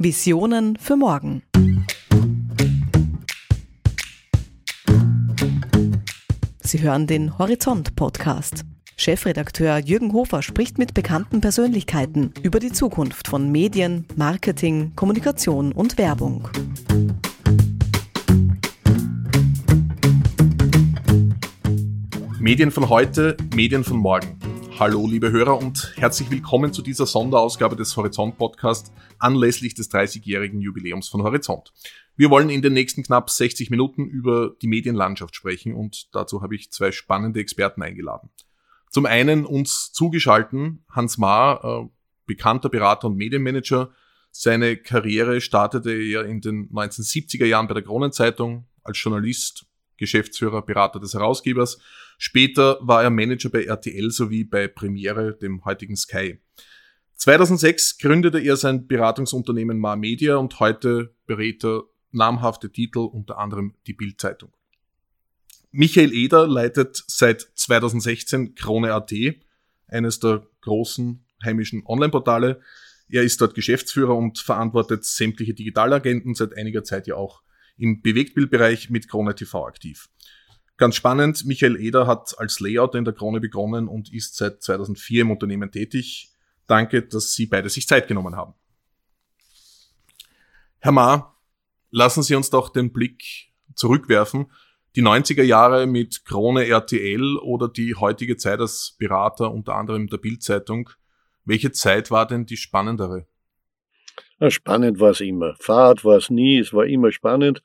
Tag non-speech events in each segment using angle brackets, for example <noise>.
Visionen für morgen. Sie hören den Horizont-Podcast. Chefredakteur Jürgen Hofer spricht mit bekannten Persönlichkeiten über die Zukunft von Medien, Marketing, Kommunikation und Werbung. Medien von heute, Medien von morgen. Hallo, liebe Hörer und herzlich willkommen zu dieser Sonderausgabe des Horizont Podcast anlässlich des 30-jährigen Jubiläums von Horizont. Wir wollen in den nächsten knapp 60 Minuten über die Medienlandschaft sprechen und dazu habe ich zwei spannende Experten eingeladen. Zum einen uns zugeschalten Hans Maar, äh, bekannter Berater und Medienmanager. Seine Karriere startete er in den 1970er Jahren bei der Kronenzeitung als Journalist, Geschäftsführer, Berater des Herausgebers. Später war er Manager bei RTL sowie bei Premiere, dem heutigen Sky. 2006 gründete er sein Beratungsunternehmen Mar Media und heute berät er namhafte Titel, unter anderem die Bildzeitung. Michael Eder leitet seit 2016 Krone.at, eines der großen heimischen Online-Portale. Er ist dort Geschäftsführer und verantwortet sämtliche Digitalagenten, seit einiger Zeit ja auch im Bewegtbildbereich mit Krone TV aktiv. Ganz spannend, Michael Eder hat als Layouter in der Krone begonnen und ist seit 2004 im Unternehmen tätig. Danke, dass Sie beide sich Zeit genommen haben. Herr Ma, lassen Sie uns doch den Blick zurückwerfen. Die 90er Jahre mit Krone RTL oder die heutige Zeit als Berater unter anderem der Bildzeitung. Welche Zeit war denn die spannendere? Spannend war es immer. Fahrt war es nie, es war immer spannend.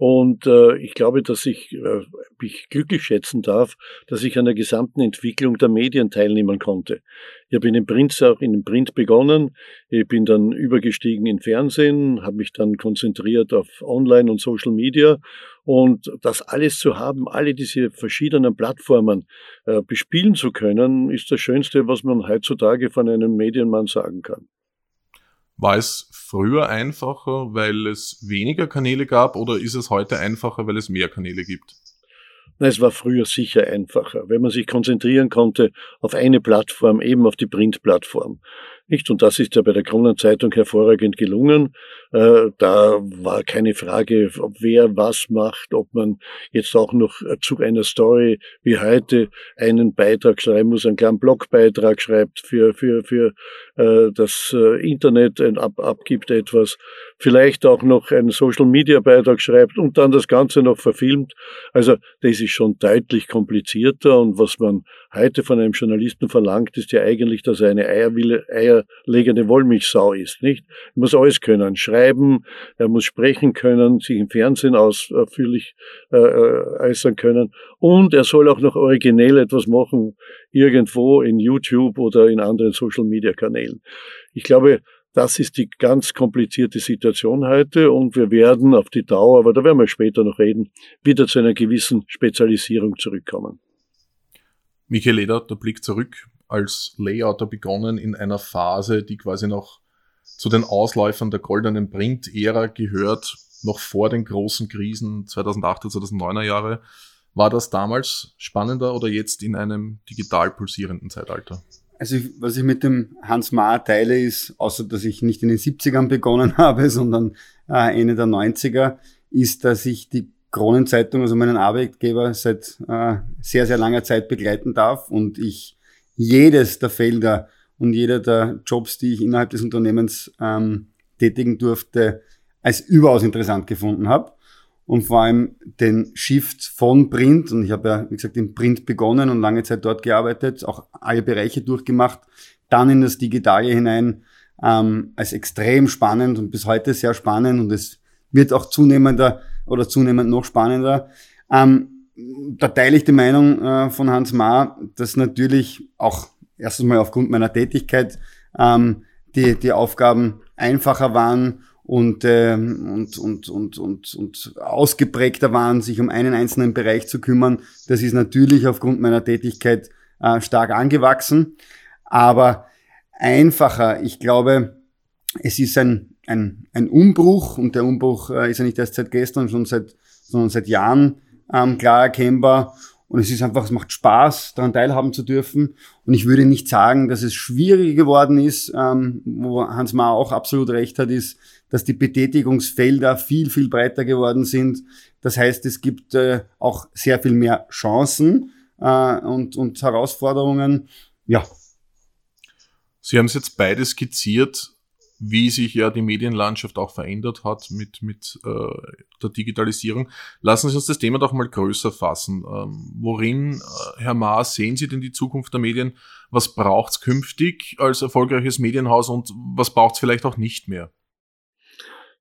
Und äh, ich glaube, dass ich äh, mich glücklich schätzen darf, dass ich an der gesamten Entwicklung der Medien teilnehmen konnte. Ich habe in den Print auch in den Print begonnen. Ich bin dann übergestiegen in Fernsehen, habe mich dann konzentriert auf Online und Social Media. Und das alles zu haben, alle diese verschiedenen Plattformen äh, bespielen zu können, ist das Schönste, was man heutzutage von einem Medienmann sagen kann. War es früher einfacher, weil es weniger Kanäle gab oder ist es heute einfacher, weil es mehr Kanäle gibt? Es war früher sicher einfacher, wenn man sich konzentrieren konnte auf eine Plattform, eben auf die Printplattform. Nicht? Und das ist ja bei der Kronenzeitung hervorragend gelungen. Äh, da war keine Frage, ob wer was macht, ob man jetzt auch noch zu einer Story wie heute einen Beitrag schreiben muss, einen kleinen Blogbeitrag schreibt für, für, für äh, das äh, Internet, ab, abgibt etwas, vielleicht auch noch einen Social Media Beitrag schreibt und dann das Ganze noch verfilmt. Also das ist schon deutlich komplizierter und was man heute von einem Journalisten verlangt, ist ja eigentlich, dass er eine eierlegende Wollmilchsau ist, nicht? Er muss alles können, schreiben, er muss sprechen können, sich im Fernsehen ausführlich äh, äh, äußern können und er soll auch noch originell etwas machen, irgendwo in YouTube oder in anderen Social Media Kanälen. Ich glaube, das ist die ganz komplizierte Situation heute und wir werden auf die Dauer, aber da werden wir später noch reden, wieder zu einer gewissen Spezialisierung zurückkommen. Michael Leder, der Blick zurück, als Layouter begonnen in einer Phase, die quasi noch zu den Ausläufern der goldenen Print-Ära gehört, noch vor den großen Krisen 2008er, 2009er Jahre. War das damals spannender oder jetzt in einem digital pulsierenden Zeitalter? Also was ich mit dem Hans Maar teile ist, außer dass ich nicht in den 70ern begonnen <laughs> habe, sondern äh, Ende der 90er, ist, dass ich die Kronenzeitung, also meinen Arbeitgeber, seit äh, sehr, sehr langer Zeit begleiten darf und ich jedes der Felder und jeder der Jobs, die ich innerhalb des Unternehmens ähm, tätigen durfte, als überaus interessant gefunden habe. Und vor allem den Shift von Print, und ich habe ja, wie gesagt, im Print begonnen und lange Zeit dort gearbeitet, auch alle Bereiche durchgemacht, dann in das Digitale hinein, ähm, als extrem spannend und bis heute sehr spannend und es wird auch zunehmender oder zunehmend noch spannender. Ähm, da teile ich die Meinung äh, von Hans Maar, dass natürlich auch erstens mal aufgrund meiner Tätigkeit ähm, die, die Aufgaben einfacher waren und, ähm, und, und, und, und, und ausgeprägter waren, sich um einen einzelnen Bereich zu kümmern. Das ist natürlich aufgrund meiner Tätigkeit äh, stark angewachsen, aber einfacher. Ich glaube, es ist ein ein, ein Umbruch und der Umbruch äh, ist ja nicht erst seit gestern, schon seit, sondern seit Jahren ähm, klar erkennbar. und es ist einfach, es macht Spaß, daran teilhaben zu dürfen. Und ich würde nicht sagen, dass es schwieriger geworden ist, ähm, wo Hans Mahr auch absolut recht hat, ist, dass die Betätigungsfelder viel, viel breiter geworden sind. Das heißt, es gibt äh, auch sehr viel mehr Chancen äh, und, und Herausforderungen. Ja. Sie haben es jetzt beide skizziert wie sich ja die Medienlandschaft auch verändert hat mit, mit äh, der Digitalisierung. Lassen Sie uns das Thema doch mal größer fassen. Ähm, worin, äh, Herr Maas, sehen Sie denn die Zukunft der Medien? Was braucht es künftig als erfolgreiches Medienhaus und was braucht es vielleicht auch nicht mehr?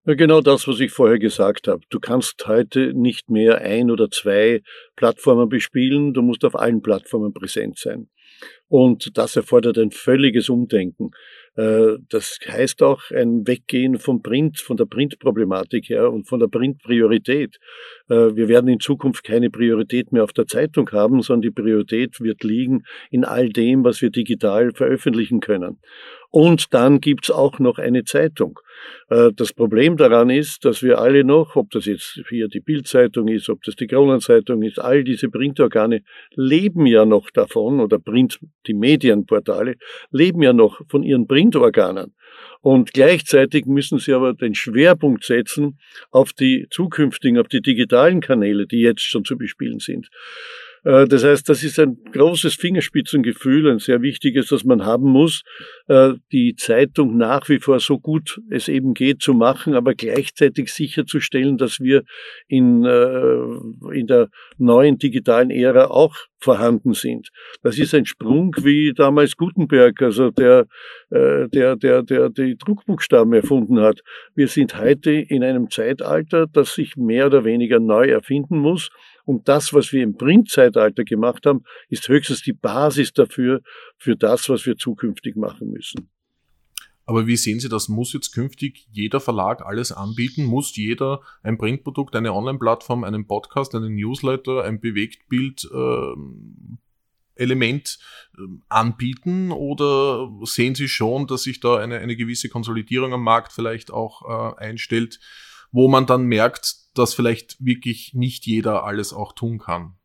Ja, genau das, was ich vorher gesagt habe. Du kannst heute nicht mehr ein oder zwei Plattformen bespielen, du musst auf allen Plattformen präsent sein. Und das erfordert ein völliges Umdenken. Äh, das heißt auch ein Weggehen vom Print, von der Printproblematik her und von der Printpriorität. Äh, wir werden in Zukunft keine Priorität mehr auf der Zeitung haben, sondern die Priorität wird liegen in all dem, was wir digital veröffentlichen können. Und dann gibt's auch noch eine Zeitung. Äh, das Problem daran ist, dass wir alle noch, ob das jetzt hier die Bildzeitung ist, ob das die Kronenzeitung ist, all diese Printorgane leben ja noch davon oder Print, die Medienportale leben ja noch von ihren Printorganen. Und gleichzeitig müssen sie aber den Schwerpunkt setzen auf die zukünftigen, auf die digitalen Kanäle, die jetzt schon zu bespielen sind. Äh, das heißt, das ist ein großes Fingerspitzengefühl, ein sehr wichtiges, das man haben muss, äh, die Zeitung nach wie vor so gut es eben geht zu machen, aber gleichzeitig sicherzustellen, dass wir in, äh, in der neuen digitalen Ära auch vorhanden sind. Das ist ein Sprung wie damals Gutenberg, also der, der, der, der die Druckbuchstaben erfunden hat. Wir sind heute in einem Zeitalter, das sich mehr oder weniger neu erfinden muss und das, was wir im Printzeitalter gemacht haben, ist höchstens die Basis dafür, für das, was wir zukünftig machen müssen. Aber wie sehen Sie das? Muss jetzt künftig jeder Verlag alles anbieten? Muss jeder ein Printprodukt, eine Online-Plattform, einen Podcast, einen Newsletter, ein Bewegtbild äh, Element äh, anbieten? Oder sehen Sie schon, dass sich da eine, eine gewisse Konsolidierung am Markt vielleicht auch äh, einstellt, wo man dann merkt, dass vielleicht wirklich nicht jeder alles auch tun kann.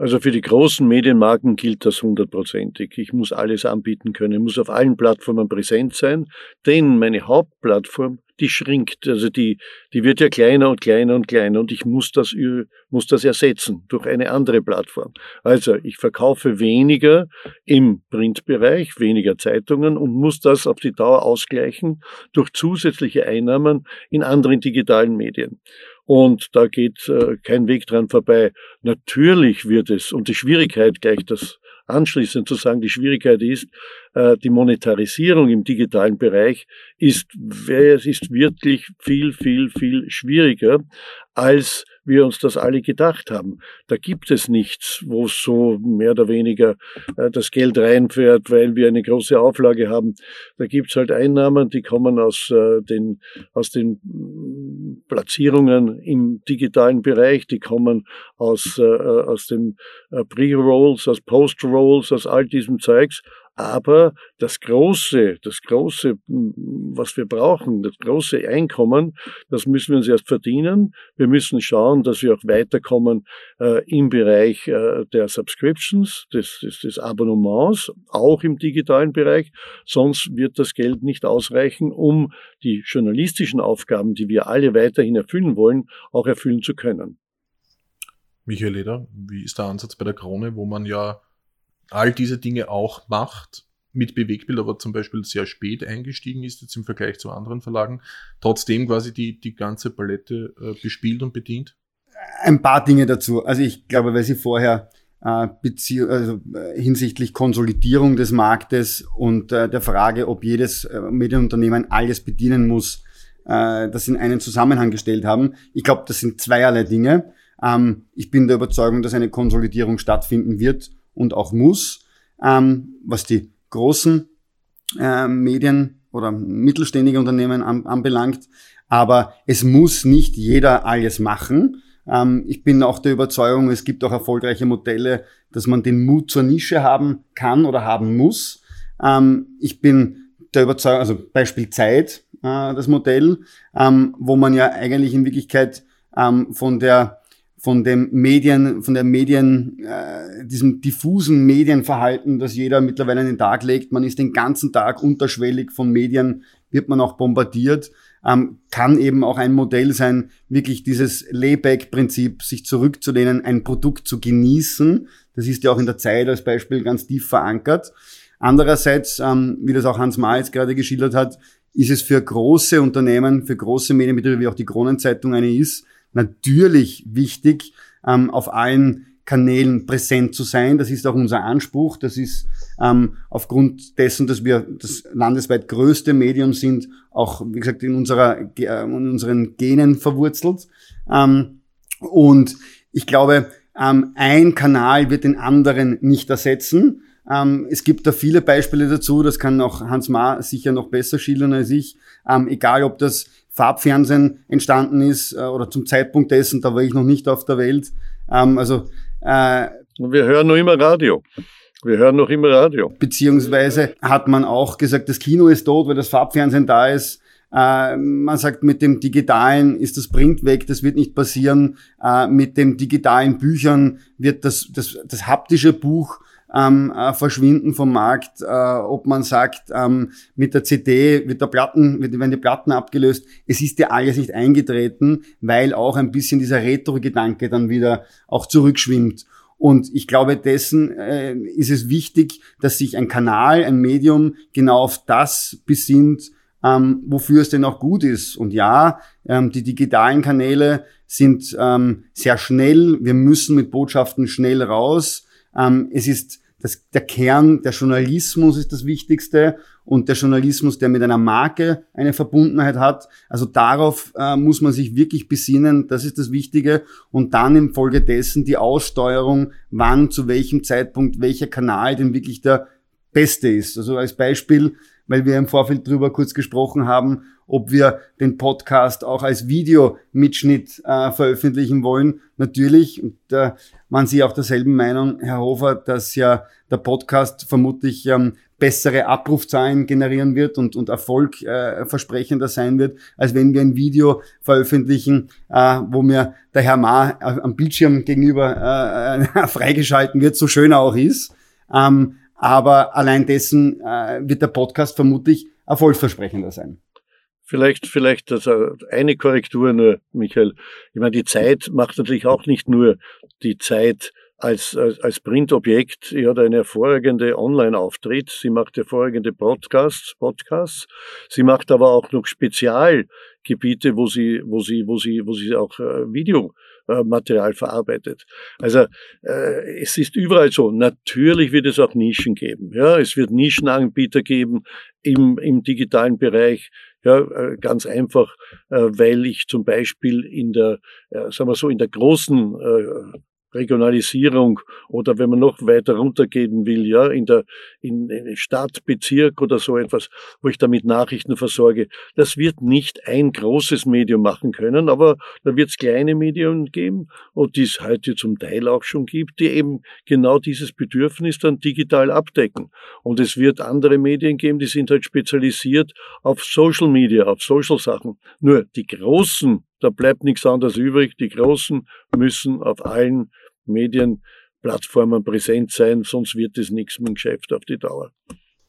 Also für die großen Medienmarken gilt das hundertprozentig. Ich muss alles anbieten können, muss auf allen Plattformen präsent sein, denn meine Hauptplattform, die schrinkt, also die, die wird ja kleiner und kleiner und kleiner und ich muss das, muss das ersetzen durch eine andere Plattform. Also ich verkaufe weniger im Printbereich, weniger Zeitungen und muss das auf die Dauer ausgleichen durch zusätzliche Einnahmen in anderen digitalen Medien. Und da geht äh, kein Weg dran vorbei. Natürlich wird es, und die Schwierigkeit, gleich das anschließend zu sagen, die Schwierigkeit ist, äh, die Monetarisierung im digitalen Bereich ist, ist wirklich viel, viel, viel schwieriger, als wir uns das alle gedacht haben. Da gibt es nichts, wo so mehr oder weniger äh, das Geld reinfährt, weil wir eine große Auflage haben. Da gibt es halt Einnahmen, die kommen aus äh, den, aus den mm, Platzierungen im digitalen Bereich, die kommen aus, aus den Pre-Rolls, aus Post-Rolls, aus all diesem Zeugs. Aber das große, das große, was wir brauchen, das große Einkommen, das müssen wir uns erst verdienen. Wir müssen schauen, dass wir auch weiterkommen äh, im Bereich äh, der Subscriptions, des, des, des Abonnements, auch im digitalen Bereich. Sonst wird das Geld nicht ausreichen, um die journalistischen Aufgaben, die wir alle weiterhin erfüllen wollen, auch erfüllen zu können. Michael Leder, wie ist der Ansatz bei der Krone, wo man ja all diese Dinge auch macht, mit Bewegtbild aber zum Beispiel sehr spät eingestiegen ist, jetzt im Vergleich zu anderen Verlagen, trotzdem quasi die, die ganze Palette äh, bespielt und bedient? Ein paar Dinge dazu. Also ich glaube, weil Sie vorher äh, Bezie also, äh, hinsichtlich Konsolidierung des Marktes und äh, der Frage, ob jedes äh, Medienunternehmen alles bedienen muss, äh, das in einen Zusammenhang gestellt haben. Ich glaube, das sind zweierlei Dinge. Ähm, ich bin der Überzeugung, dass eine Konsolidierung stattfinden wird und auch muss, ähm, was die großen äh, Medien oder mittelständige Unternehmen an, anbelangt. Aber es muss nicht jeder alles machen. Ähm, ich bin auch der Überzeugung, es gibt auch erfolgreiche Modelle, dass man den Mut zur Nische haben kann oder haben muss. Ähm, ich bin der Überzeugung, also Beispiel Zeit, äh, das Modell, ähm, wo man ja eigentlich in Wirklichkeit ähm, von der von dem Medien, von der Medien, äh, diesem diffusen Medienverhalten, das jeder mittlerweile an den Tag legt. Man ist den ganzen Tag unterschwellig von Medien, wird man auch bombardiert, ähm, kann eben auch ein Modell sein, wirklich dieses Layback-Prinzip, sich zurückzulehnen, ein Produkt zu genießen. Das ist ja auch in der Zeit als Beispiel ganz tief verankert. Andererseits, ähm, wie das auch Hans jetzt gerade geschildert hat, ist es für große Unternehmen, für große Medienbetriebe, wie auch die Kronenzeitung eine ist, natürlich wichtig, ähm, auf allen Kanälen präsent zu sein. Das ist auch unser Anspruch. Das ist ähm, aufgrund dessen, dass wir das landesweit größte Medium sind, auch, wie gesagt, in, unserer, äh, in unseren Genen verwurzelt. Ähm, und ich glaube, ähm, ein Kanal wird den anderen nicht ersetzen. Ähm, es gibt da viele Beispiele dazu, das kann auch Hans Ma sicher noch besser schildern als ich. Ähm, egal, ob das Farbfernsehen entstanden ist äh, oder zum Zeitpunkt dessen, da war ich noch nicht auf der Welt. Ähm, also äh, wir hören noch immer Radio. Wir hören noch immer Radio. Beziehungsweise hat man auch gesagt, das Kino ist tot, weil das Farbfernsehen da ist. Äh, man sagt, mit dem Digitalen ist das Print weg, das wird nicht passieren. Äh, mit den digitalen Büchern wird das, das, das haptische Buch ähm, äh, verschwinden vom Markt, äh, ob man sagt, ähm, mit der CD wird der Platten, wird, werden die Platten abgelöst. Es ist ja alles nicht eingetreten, weil auch ein bisschen dieser Retro-Gedanke dann wieder auch zurückschwimmt. Und ich glaube, dessen äh, ist es wichtig, dass sich ein Kanal, ein Medium genau auf das besinnt, ähm, wofür es denn auch gut ist. Und ja, ähm, die digitalen Kanäle sind ähm, sehr schnell. Wir müssen mit Botschaften schnell raus. Ähm, es ist das, der Kern, der Journalismus ist das Wichtigste und der Journalismus, der mit einer Marke eine Verbundenheit hat. Also darauf äh, muss man sich wirklich besinnen, das ist das Wichtige. Und dann im Folge dessen die Aussteuerung, wann, zu welchem Zeitpunkt, welcher Kanal denn wirklich der beste ist. Also als Beispiel, weil wir im Vorfeld drüber kurz gesprochen haben, ob wir den Podcast auch als Videomitschnitt äh, veröffentlichen wollen. Natürlich, und äh, waren Sie auch derselben Meinung, Herr Hofer, dass ja der Podcast vermutlich ähm, bessere Abrufzahlen generieren wird und, und Erfolg äh, versprechender sein wird, als wenn wir ein Video veröffentlichen, äh, wo mir der Herr Ma äh, am Bildschirm gegenüber äh, <laughs> freigeschalten wird, so schön er auch ist. Ähm, aber allein dessen äh, wird der Podcast vermutlich erfolgsversprechender sein. Vielleicht, vielleicht also eine Korrektur nur, Michael. Ich meine, die Zeit macht natürlich auch nicht nur die Zeit als, als, als Printobjekt. Sie hat eine hervorragende Online-Auftritt. Sie macht hervorragende Podcasts, Podcasts. Sie macht aber auch noch Spezialgebiete, wo sie, wo sie, wo sie, wo sie auch äh, Video Material verarbeitet. Also äh, es ist überall so. Natürlich wird es auch Nischen geben. Ja, es wird Nischenanbieter geben im, im digitalen Bereich. Ja, äh, ganz einfach, äh, weil ich zum Beispiel in der, äh, sagen wir so, in der großen Regionalisierung oder wenn man noch weiter runtergehen will, ja, in der in, in Stadt, Bezirk oder so etwas, wo ich damit Nachrichten versorge. Das wird nicht ein großes Medium machen können, aber da wird es kleine Medien geben und die es heute zum Teil auch schon gibt, die eben genau dieses Bedürfnis dann digital abdecken. Und es wird andere Medien geben, die sind halt spezialisiert auf Social Media, auf Social Sachen. Nur die großen da bleibt nichts anderes übrig. Die Großen müssen auf allen Medienplattformen präsent sein, sonst wird es nichts mit dem Geschäft auf die Dauer.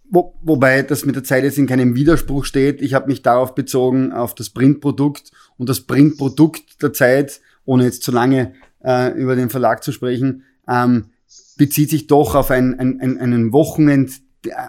Wo, wobei das mit der Zeit jetzt in keinem Widerspruch steht. Ich habe mich darauf bezogen, auf das Printprodukt und das Printprodukt der Zeit, ohne jetzt zu lange äh, über den Verlag zu sprechen, ähm, bezieht sich doch auf ein, ein, ein, einen Wochenend,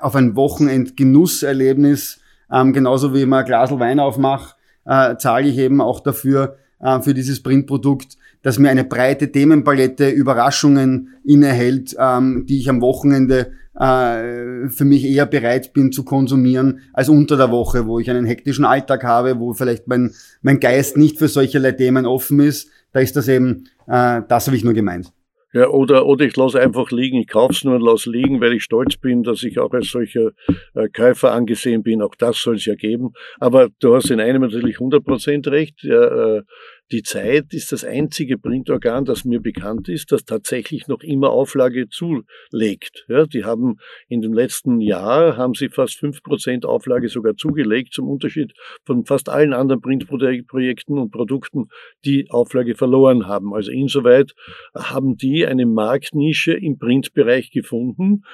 auf ein Wochenendgenusserlebnis, ähm, genauso wie ich mal ein Glas Wein aufmache äh, zahle ich eben auch dafür, äh, für dieses Printprodukt, dass mir eine breite Themenpalette Überraschungen innehält, ähm, die ich am Wochenende äh, für mich eher bereit bin zu konsumieren als unter der Woche, wo ich einen hektischen Alltag habe, wo vielleicht mein, mein Geist nicht für solcherlei Themen offen ist. Da ist das eben, äh, das habe ich nur gemeint. Ja, oder, oder ich lasse einfach liegen, ich kaufe es nur und lasse liegen, weil ich stolz bin, dass ich auch als solcher äh, Käufer angesehen bin. Auch das soll es ja geben. Aber du hast in einem natürlich 100% recht. Ja, äh, Die Zeit ist das einzige Printorgan, das mir bekannt ist, das tatsächlich noch immer Auflage zulegt. Ja, die haben in dem letzten Jahr haben sie fast fünf Prozent Auflage sogar zugelegt, zum Unterschied von fast allen anderen Printprojekten und Produkten, die Auflage verloren haben. Also insoweit haben die eine Marktnische im Printbereich gefunden,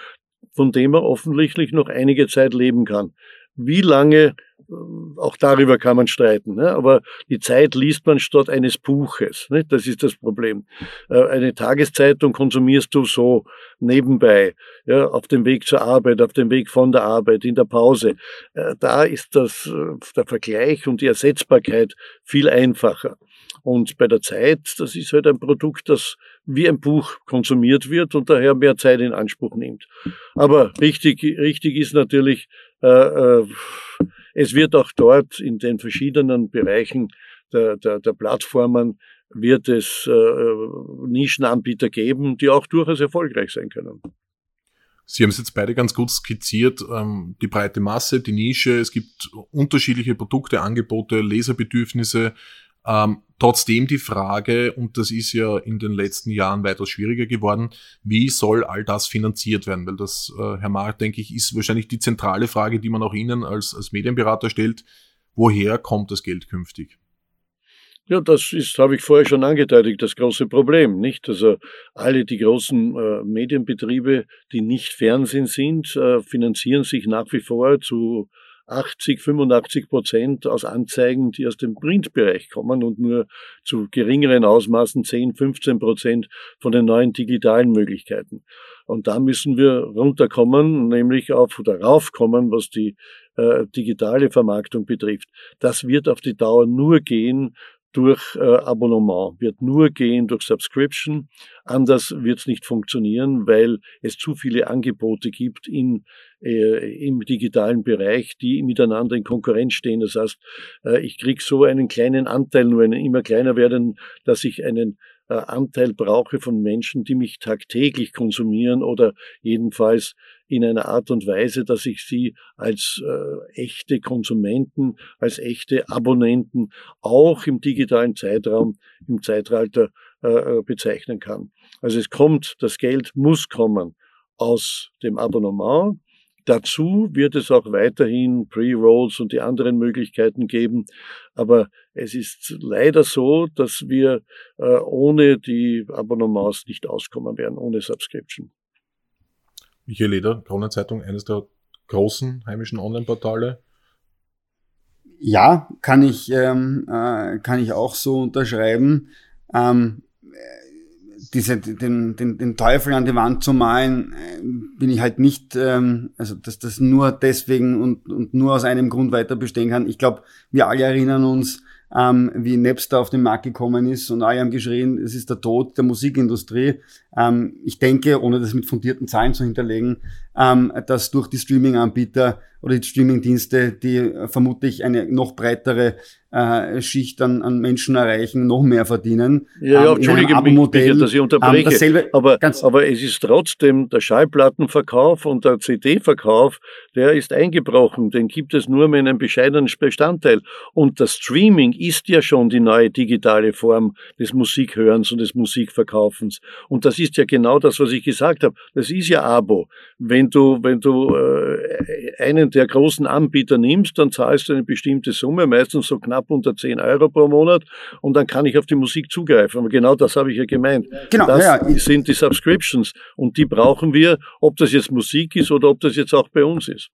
von dem er offensichtlich noch einige Zeit leben kann. Wie lange, äh, auch darüber kann man streiten, ne? aber die Zeit liest man statt eines Buches. Ne? Das ist das Problem. Äh, eine Tageszeitung konsumierst du so nebenbei, ja, auf dem Weg zur Arbeit, auf dem Weg von der Arbeit, in der Pause. Äh, da ist das, der Vergleich und die Ersetzbarkeit viel einfacher. Und bei der Zeit, das ist halt ein Produkt, das wie ein Buch konsumiert wird und daher mehr Zeit in Anspruch nimmt. Aber richtig, richtig ist natürlich, es wird auch dort in den verschiedenen Bereichen der, der, der Plattformen wird es äh, Nischenanbieter geben, die auch durchaus erfolgreich sein können. Sie haben es jetzt beide ganz gut skizziert, ähm, die breite Masse, die Nische, es gibt unterschiedliche Produkte, Angebote, Leserbedürfnisse, ähm, trotzdem die Frage, und das ist ja in den letzten Jahren weitaus schwieriger geworden, wie soll all das finanziert werden? Weil das, äh, Herr Mark, denke ich, ist wahrscheinlich die zentrale Frage, die man auch Ihnen als, als Medienberater stellt. Woher kommt das Geld künftig? Ja, das ist, habe ich vorher schon angedeutet, das große Problem, nicht? Also alle die großen äh, Medienbetriebe, die nicht Fernsehen sind, äh, finanzieren sich nach wie vor zu 80, 85 Prozent aus Anzeigen, die aus dem Printbereich kommen und nur zu geringeren Ausmaßen 10, 15 Prozent von den neuen digitalen Möglichkeiten. Und da müssen wir runterkommen, nämlich auf oder raufkommen, was die äh, digitale Vermarktung betrifft. Das wird auf die Dauer nur gehen, durch äh, Abonnement, wird nur gehen durch Subscription. Anders wird es nicht funktionieren, weil es zu viele Angebote gibt in, äh, im digitalen Bereich, die miteinander in Konkurrenz stehen. Das heißt, äh, ich krieg so einen kleinen Anteil, nur einen immer kleiner werden, dass ich einen äh, Anteil brauche von Menschen, die mich tagtäglich konsumieren oder jedenfalls in einer Art und Weise, dass ich sie als äh, echte Konsumenten, als echte Abonnenten auch im digitalen Zeitraum, im Zeitalter äh, äh, bezeichnen kann. Also es kommt, das Geld muss kommen aus dem Abonnement. Dazu wird es auch weiterhin Pre-Rolls und die anderen Möglichkeiten geben. Aber es ist leider so, dass wir äh, ohne die Abonnements nicht auskommen werden, ohne Subscription. Michael Leder, Kronenzeitung, eines der großen heimischen Online-Portale. Ja, kann ich, ähm, äh, kann ich auch so unterschreiben. Ähm, diese, den, den, den Teufel an die Wand zu malen, äh, bin ich halt nicht, ähm, also dass das nur deswegen und, und nur aus einem Grund weiter bestehen kann. Ich glaube, wir alle erinnern uns, ähm, wie Napster auf den Markt gekommen ist und alle haben geschrien, es ist der Tod der Musikindustrie. Ähm, ich denke, ohne das mit fundierten Zahlen zu hinterlegen, ähm, dass durch die Streaming-Anbieter oder die Streaming-Dienste, die äh, vermutlich eine noch breitere äh, Schicht an, an Menschen erreichen, noch mehr verdienen. Ja, ja ähm, entschuldige mich, Michael, dass ich unterbreche. Ähm, aber, aber es ist trotzdem der Schallplattenverkauf und der CD-Verkauf, der ist eingebrochen. Den gibt es nur mit einem bescheidenen Bestandteil. Und das Streaming ist ja schon die neue digitale Form des Musikhörens und des Musikverkaufens. Und das ist ja genau das, was ich gesagt habe. Das ist ja Abo. Wenn du, wenn du äh, einen der großen Anbieter nimmst, dann zahlst du eine bestimmte Summe, meistens so knapp unter 10 Euro pro Monat, und dann kann ich auf die Musik zugreifen. Aber genau das habe ich ja gemeint. Genau, das ja. sind die Subscriptions. Und die brauchen wir, ob das jetzt Musik ist oder ob das jetzt auch bei uns ist.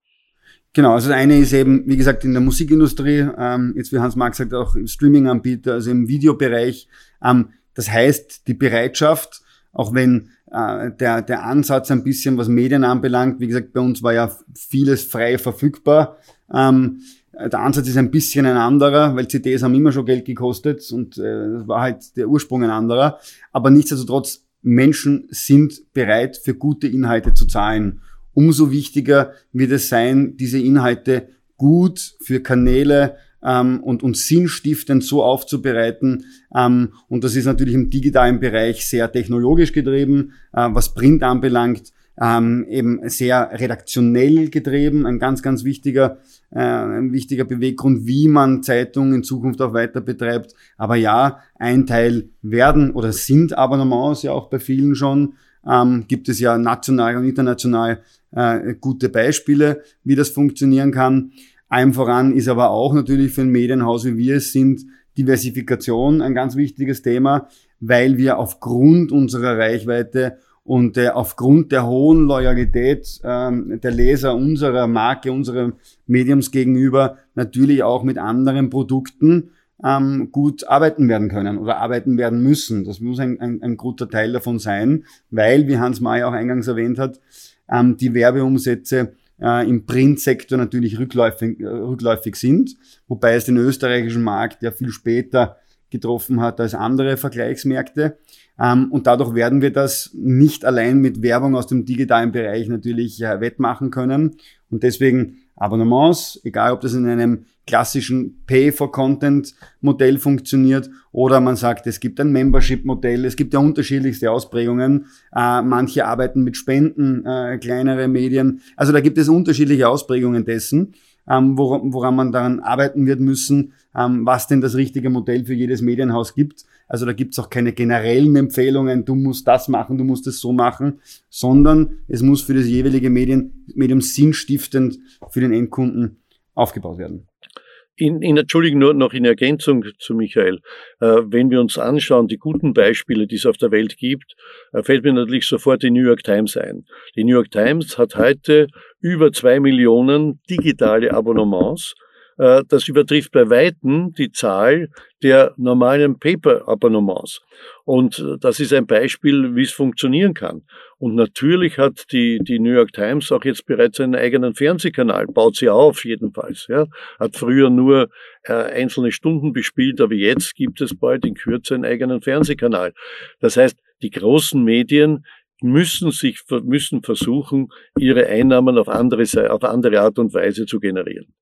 Genau, also das eine ist eben, wie gesagt, in der Musikindustrie, ähm, jetzt wie Hans-Marc sagt, auch im Streaming-Anbieter, also im Videobereich. Ähm, das heißt, die Bereitschaft, auch wenn äh, der, der Ansatz ein bisschen, was Medien anbelangt, wie gesagt, bei uns war ja vieles frei verfügbar. Ähm, der Ansatz ist ein bisschen ein anderer, weil CDs haben immer schon Geld gekostet und äh, war halt der Ursprung ein anderer. Aber nichtsdestotrotz, Menschen sind bereit, für gute Inhalte zu zahlen umso wichtiger wird es sein, diese Inhalte gut für Kanäle ähm, und, und sinnstiftend so aufzubereiten. Ähm, und das ist natürlich im digitalen Bereich sehr technologisch getrieben, äh, was Print anbelangt. ähm, eben sehr redaktionell getrieben, ein ganz, ganz wichtiger, äh, ein wichtiger Beweggrund, wie man Zeitungen in Zukunft auch weiter betreibt. Aber ja, ein Teil werden oder sind Abonnements ja auch bei vielen schon. Ähm, gibt es ja national und international äh, gute Beispiele, wie das funktionieren kann. Einem voran ist aber auch natürlich für ein Medienhaus, wie wir es sind, Diversifikation ein ganz wichtiges Thema, weil wir aufgrund unserer Reichweite und äh, aufgrund der hohen Loyalität ähm, der Leser unserer Marke, unserer Mediums gegenüber natürlich auch mit anderen Produkten ähm, gut arbeiten werden können oder arbeiten werden müssen. Das muss ein, ein, ein guter Teil davon sein, weil, wie Hans May auch eingangs erwähnt hat, ähm, die Werbeumsätze äh, im Printsektor natürlich rückläufig, äh, rückläufig sind, wobei es den österreichischen Markt ja viel später getroffen hat als andere Vergleichsmärkte. Ähm, und dadurch werden wir das nicht allein mit Werbung aus dem digitalen Bereich natürlich äh, wettmachen können. Und deswegen Abonnements, egal ob das in einem klassischen Pay-for-Content-Modell funktioniert oder man sagt, es gibt ein Membership-Modell, es gibt ja unterschiedlichste Ausprägungen. Äh, manche arbeiten mit Spenden, äh, kleinere Medien. Also da gibt es unterschiedliche Ausprägungen dessen, ähm, woran, woran man daran arbeiten wird müssen, ähm, was denn das richtige Modell für jedes Medienhaus gibt. Also da gibt es auch keine generellen Empfehlungen, du musst das machen, du musst es so machen, sondern es muss für das jeweilige Medien, Medium sinnstiftend für den Endkunden aufgebaut werden. In, in, Entschuldigung, nur noch in Ergänzung zu Michael. Äh, wenn wir uns anschauen, die guten Beispiele, die es auf der Welt gibt, äh, fällt mir natürlich sofort die New York Times ein. Die New York Times hat heute über zwei Millionen digitale Abonnements das übertrifft bei Weitem die Zahl der normalen Paper-Abonnements. Und äh, das ist ein Beispiel, wie es funktionieren kann. Und natürlich hat die, die New York Times auch jetzt bereits einen eigenen Fernsehkanal, baut sie auf jedenfalls. Ja. Hat früher nur äh, einzelne Stunden bespielt, aber jetzt gibt es bald in Kürze einen eigenen Fernsehkanal. Das heißt, die großen Medien müssen sich müssen versuchen, ihre Einnahmen auf andere, auf andere Art und Weise zu generieren.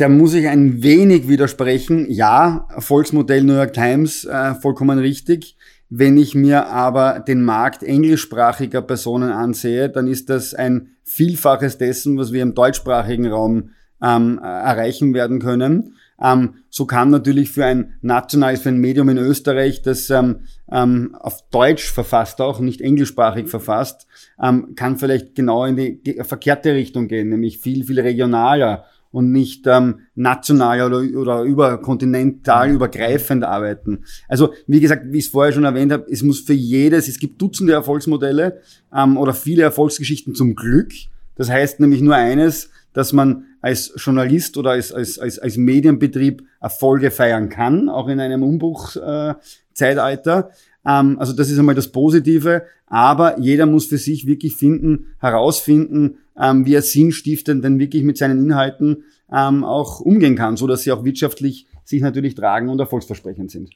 Da muss ich ein wenig widersprechen. Ja, Erfolgsmodell New York Times, äh, vollkommen richtig. Wenn ich mir aber den Markt englischsprachiger Personen ansehe, dann ist das ein Vielfaches dessen, was wir im deutschsprachigen Raum ähm, erreichen werden können. Ähm, so kann natürlich für ein nationales, für ein Medium in Österreich, das ähm, ähm, auf Deutsch verfasst auch, nicht englischsprachig verfasst, ähm, kann vielleicht genau in die verkehrte Richtung gehen, nämlich viel, viel regionaler und nicht ähm, national oder, oder überkontinental mhm. übergreifend arbeiten. Also wie gesagt, wie ich es vorher schon erwähnt habe, es muss für jedes, es gibt Dutzende Erfolgsmodelle ähm, oder viele Erfolgsgeschichten zum Glück. Das heißt nämlich nur eines, dass man als Journalist oder als, als, als, als Medienbetrieb Erfolge feiern kann, auch in einem Umbruchzeitalter. Äh, ähm, also das ist einmal das Positive, aber jeder muss für sich wirklich finden, herausfinden, ähm, wie er sinnstiftend denn wirklich mit seinen Inhalten ähm, auch umgehen kann, so dass sie auch wirtschaftlich sich natürlich tragen und erfolgsversprechend sind.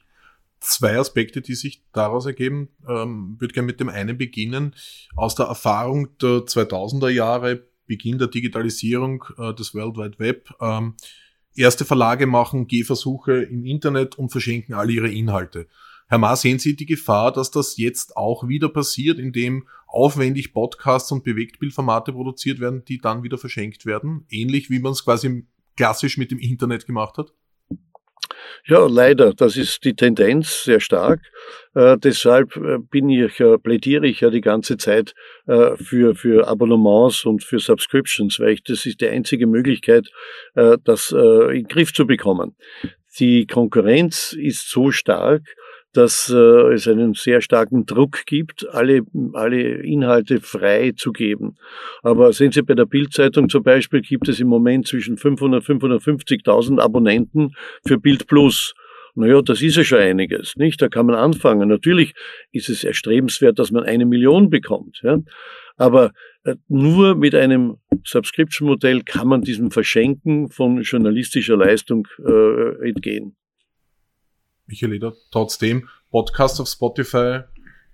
Zwei Aspekte, die sich daraus ergeben, ähm, würde gerne mit dem einen beginnen. Aus der Erfahrung der 2000er Jahre, Beginn der Digitalisierung äh, des World Wide Web, ähm, erste Verlage machen Gehversuche im Internet und verschenken alle ihre Inhalte. Herr Ma, sehen Sie die Gefahr, dass das jetzt auch wieder passiert, indem aufwendig Podcasts und Bewegtbildformate produziert werden, die dann wieder verschenkt werden? Ähnlich wie man es quasi klassisch mit dem Internet gemacht hat? Ja, leider. Das ist die Tendenz sehr stark. Äh, deshalb äh, bin ich, äh, plädiere ich ja die ganze Zeit äh, für, für Abonnements und für Subscriptions, weil ich, das ist die einzige Möglichkeit, äh, das äh, in den Griff zu bekommen. Die Konkurrenz ist so stark, dass äh, es einen sehr starken Druck gibt, alle, alle Inhalte frei zu geben. Aber sehen Sie, bei der Bildzeitung zum Beispiel gibt es im Moment zwischen 500 und 550.000 Abonnenten für Bild Plus. Naja, das ist ja schon einiges, nicht? Da kann man anfangen. Natürlich ist es erstrebenswert, dass man eine Million bekommt, ja. Aber äh, nur mit einem Subscription-Modell kann man diesem Verschenken von journalistischer Leistung äh, entgehen. Michael Eder, trotzdem, Podcasts auf Spotify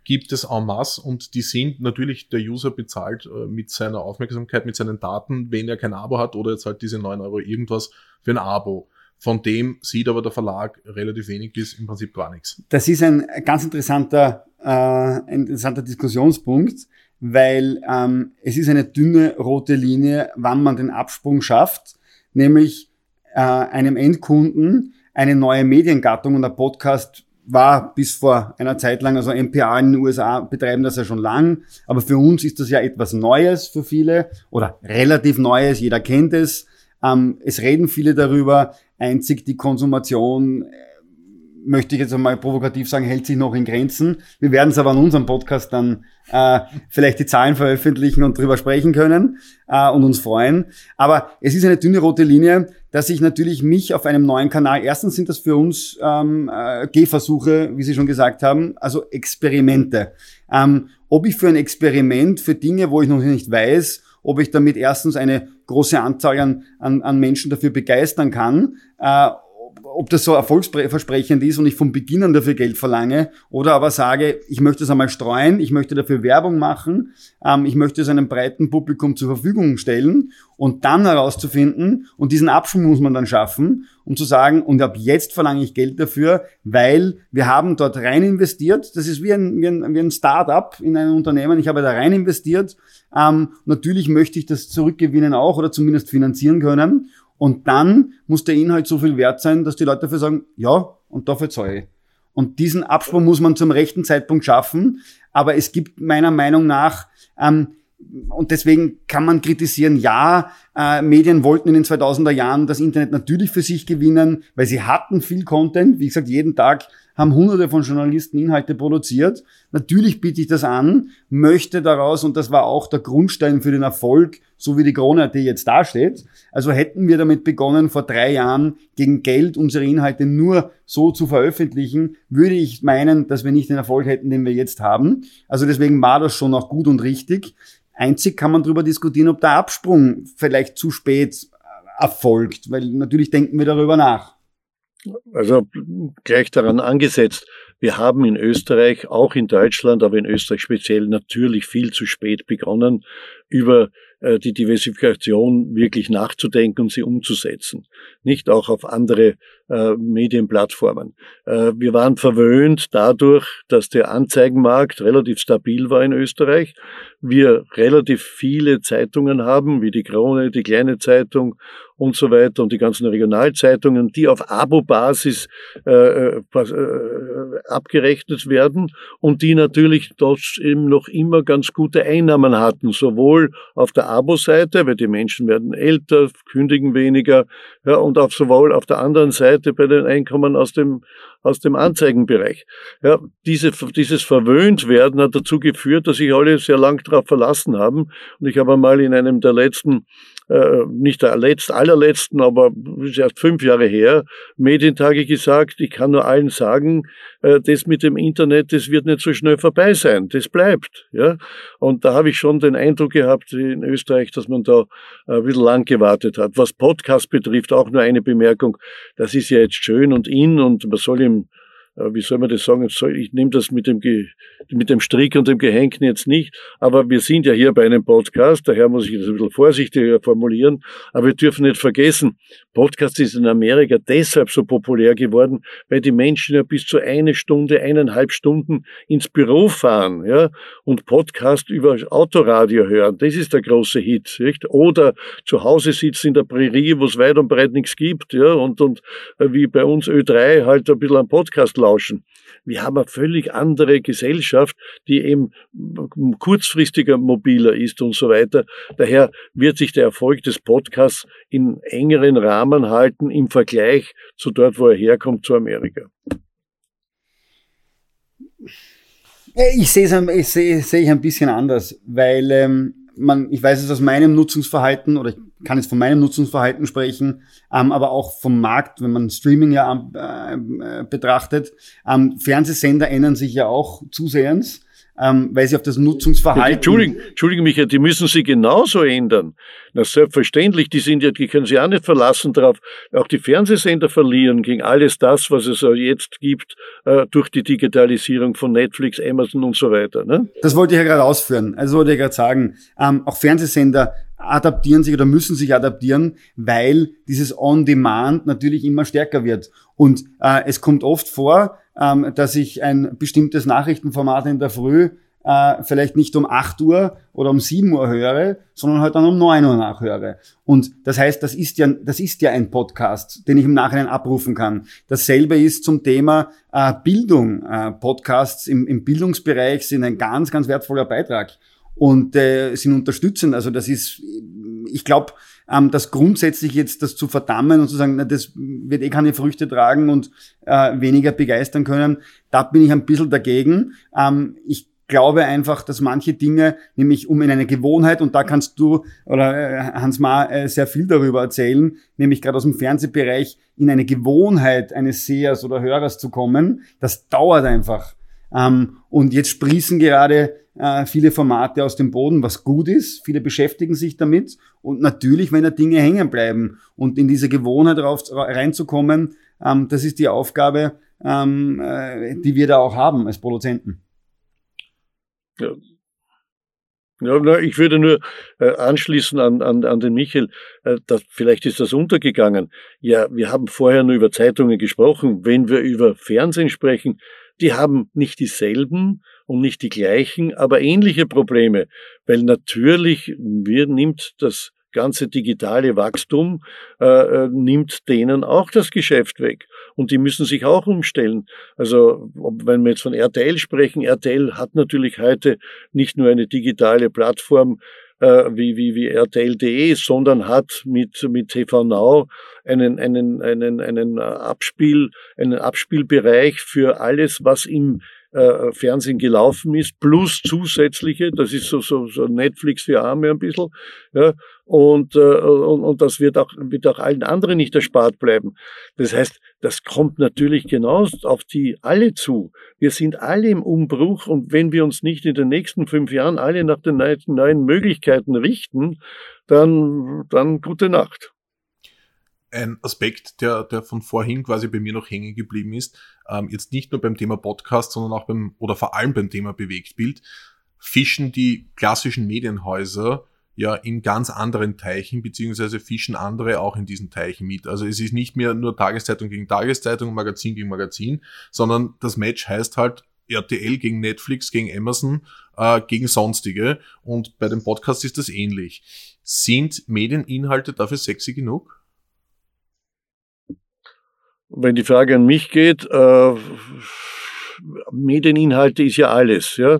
gibt es en masse und die sind natürlich, der User bezahlt äh, mit seiner Aufmerksamkeit, mit seinen Daten, wenn er kein Abo hat oder jetzt halt diese 9 Euro irgendwas für ein Abo. Von dem sieht aber der Verlag relativ wenig bis im Prinzip gar nichts. Das ist ein ganz interessanter, äh, interessanter Diskussionspunkt, weil ähm, es ist eine dünne rote Linie, wann man den Absprung schafft, nämlich äh, einem Endkunden eine neue Mediengattung und der Podcast war bis vor einer Zeit lang, also MPA in den USA betreiben das ja schon lang, aber für uns ist das ja etwas Neues für viele oder relativ Neues, jeder kennt es. Ähm, es reden viele darüber, einzig die Konsumation möchte ich jetzt einmal provokativ sagen, hält sich noch in Grenzen. Wir werden es aber an unserem Podcast dann äh, vielleicht die Zahlen veröffentlichen und drüber sprechen können äh, und uns freuen. Aber es ist eine dünne rote Linie, dass ich natürlich mich auf einem neuen Kanal, erstens sind das für uns ähm, äh, Gehversuche, wie Sie schon gesagt haben, also Experimente. Ähm, ob ich für ein Experiment, für Dinge, wo ich noch nicht weiß, ob ich damit erstens eine große Anzahl an, an, an Menschen dafür begeistern kann, äh, ob das so erfolgsversprechend ist und ich vom Beginn an dafür Geld verlange oder aber sage, ich möchte es einmal streuen, ich möchte dafür Werbung machen, ähm, ich möchte es einem breiten Publikum zur Verfügung stellen und dann herauszufinden und diesen Abschwung muss man dann schaffen, um zu sagen, und ab jetzt verlange ich Geld dafür, weil wir haben dort rein investiert, das ist wie ein, wie ein, wie ein Start-up in ein Unternehmen, ich habe da rein investiert, ähm, natürlich möchte ich das zurückgewinnen auch oder zumindest finanzieren können und dann muss der Inhalt so viel wert sein, dass die Leute dafür sagen, ja, und dafür zahle ich. Und diesen Absprung muss man zum rechten Zeitpunkt schaffen. Aber es gibt meiner Meinung nach, ähm, und deswegen kann man kritisieren, ja, äh, Medien wollten in den 2000er Jahren das Internet natürlich für sich gewinnen, weil sie hatten viel Content. Wie gesagt, jeden Tag haben hunderte von Journalisten Inhalte produziert. Natürlich biete ich das an, möchte daraus, und das war auch der Grundstein für den Erfolg, so wie die Krone.at jetzt dasteht. Also hätten wir damit begonnen, vor drei Jahren gegen Geld unsere Inhalte nur so zu veröffentlichen, würde ich meinen, dass wir nicht den Erfolg hätten, den wir jetzt haben. Also deswegen war das schon auch gut und richtig. Einzig kann man darüber diskutieren, ob der Absprung vielleicht zu spät erfolgt, weil natürlich denken wir darüber nach. Also gleich daran angesetzt, wir haben in Österreich, auch in Deutschland, aber in Österreich speziell natürlich viel zu spät begonnen, über die Diversifikation wirklich nachzudenken und sie umzusetzen. Nicht auch auf andere äh, Medienplattformen. Äh, wir waren verwöhnt dadurch, dass der Anzeigenmarkt relativ stabil war in Österreich. Wir relativ viele Zeitungen haben, wie die Krone, die kleine Zeitung und so weiter und die ganzen Regionalzeitungen, die auf Abo-Basis äh, äh, äh, abgerechnet werden und die natürlich dort eben noch immer ganz gute Einnahmen hatten, sowohl auf der Abo-Seite, weil die Menschen werden älter, kündigen weniger, ja, und auf sowohl auf der anderen Seite bei den Einkommen aus dem aus dem Anzeigenbereich. Ja, diese, dieses Verwöhntwerden hat dazu geführt, dass sich alle sehr lang darauf verlassen haben. Und ich habe einmal in einem der letzten äh, nicht der letzt, allerletzten, aber ist erst fünf Jahre her, Medientage gesagt, ich kann nur allen sagen, äh, das mit dem Internet, das wird nicht so schnell vorbei sein, das bleibt. Ja? Und da habe ich schon den Eindruck gehabt in Österreich, dass man da ein bisschen lang gewartet hat. Was Podcast betrifft, auch nur eine Bemerkung, das ist ja jetzt schön und in und man soll im wie soll man das sagen, ich nehme das mit dem, mit dem Strick und dem Gehängen jetzt nicht, aber wir sind ja hier bei einem Podcast, daher muss ich das ein bisschen vorsichtiger formulieren, aber wir dürfen nicht vergessen, Podcast ist in Amerika deshalb so populär geworden, weil die Menschen ja bis zu eine Stunde, eineinhalb Stunden ins Büro fahren, ja, und Podcast über Autoradio hören. Das ist der große Hit, nicht? Oder zu Hause sitzen in der Prärie, wo es weit und breit nichts gibt, ja, und, und äh, wie bei uns Ö3 halt ein bisschen am Podcast lauschen. Wir haben eine völlig andere Gesellschaft, die eben kurzfristiger mobiler ist und so weiter. Daher wird sich der Erfolg des Podcasts in engeren Rahmen halten im Vergleich zu dort, wo er herkommt, zu Amerika. Ich sehe es ich sehe, sehe ich ein bisschen anders, weil ähm, man, ich weiß es aus meinem Nutzungsverhalten oder ich kann jetzt von meinem Nutzungsverhalten sprechen, ähm, aber auch vom Markt, wenn man Streaming ja äh, äh, betrachtet. Ähm, Fernsehsender ändern sich ja auch zusehends ähm, weil sie auf das Nutzungsverhalten. Entschuldigen, Entschuldigen mich, die müssen sie genauso ändern. Na, selbstverständlich, die sind ja, die können sie auch nicht verlassen darauf. Auch die Fernsehsender verlieren gegen alles das, was es jetzt gibt, äh, durch die Digitalisierung von Netflix, Amazon und so weiter. Ne? Das wollte ich ja gerade ausführen. Also wollte ich gerade sagen, ähm, auch Fernsehsender adaptieren sich oder müssen sich adaptieren, weil dieses On-Demand natürlich immer stärker wird. Und äh, es kommt oft vor, ähm, dass ich ein bestimmtes Nachrichtenformat in der Früh äh, vielleicht nicht um 8 Uhr oder um 7 Uhr höre, sondern halt dann um 9 Uhr nachhöre. Und das heißt, das ist ja, das ist ja ein Podcast, den ich im Nachhinein abrufen kann. Dasselbe ist zum Thema äh, Bildung. Äh, Podcasts im, im Bildungsbereich sind ein ganz, ganz wertvoller Beitrag und äh, sind unterstützend. Also das ist, ich glaube, ähm, das grundsätzlich jetzt das zu verdammen und zu sagen, na, das wird eh keine Früchte tragen und äh, weniger begeistern können, da bin ich ein bisschen dagegen. Ähm, ich glaube einfach, dass manche Dinge, nämlich um in eine Gewohnheit, und da kannst du oder äh, Hans Ma äh, sehr viel darüber erzählen, nämlich gerade aus dem Fernsehbereich, in eine Gewohnheit eines Sehers oder Hörers zu kommen, das dauert einfach. Ähm, und jetzt sprießen gerade äh, viele Formate aus dem Boden, was gut ist. Viele beschäftigen sich damit. Und natürlich, wenn da Dinge hängen bleiben und in diese Gewohnheit rauf, reinzukommen, ähm, das ist die Aufgabe, ähm, äh, die wir da auch haben als Produzenten. Ja. Ja, ich würde nur äh, anschließen an, an, an den Michael, äh, dass, vielleicht ist das untergegangen. Ja, wir haben vorher nur über Zeitungen gesprochen. Wenn wir über Fernsehen sprechen, die haben nicht dieselben und nicht die gleichen, aber ähnliche Probleme, weil natürlich wir nimmt das ganze digitale Wachstum äh, äh, nimmt denen auch das Geschäft weg. Und die müssen sich auch umstellen. Also wenn wir jetzt von RTL sprechen, RTL hat natürlich heute nicht nur eine digitale Plattform, wie, wie, wie RTL.de, sondern hat mit, mit TV Now einen, einen, einen, einen Abspiel, einen Abspielbereich für alles, was im äh, Fernsehen gelaufen ist, plus zusätzliche, das ist so, so, so Netflix für Arme ein bisschen, ja, und, äh, und, und das wird auch, wird auch allen anderen nicht erspart bleiben. Das heißt, das kommt natürlich genau auf die alle zu. Wir sind alle im Umbruch und wenn wir uns nicht in den nächsten fünf Jahren alle nach den neuen Möglichkeiten richten, dann, dann gute Nacht ein Aspekt, der, der von vorhin quasi bei mir noch hängen geblieben ist, ähm, jetzt nicht nur beim Thema Podcast, sondern auch beim, oder vor allem beim Thema Bewegtbild, fischen die klassischen Medienhäuser ja in ganz anderen Teichen, beziehungsweise fischen andere auch in diesen Teichen mit. Also es ist nicht mehr nur Tageszeitung gegen Tageszeitung, Magazin gegen Magazin, sondern das Match heißt halt RTL gegen Netflix, gegen Amazon, äh, gegen sonstige. Und bei dem Podcast ist das ähnlich. Sind Medieninhalte dafür sexy genug? wenn die Frage an mich geht, äh, Medieninhalte ist ja alles, ja.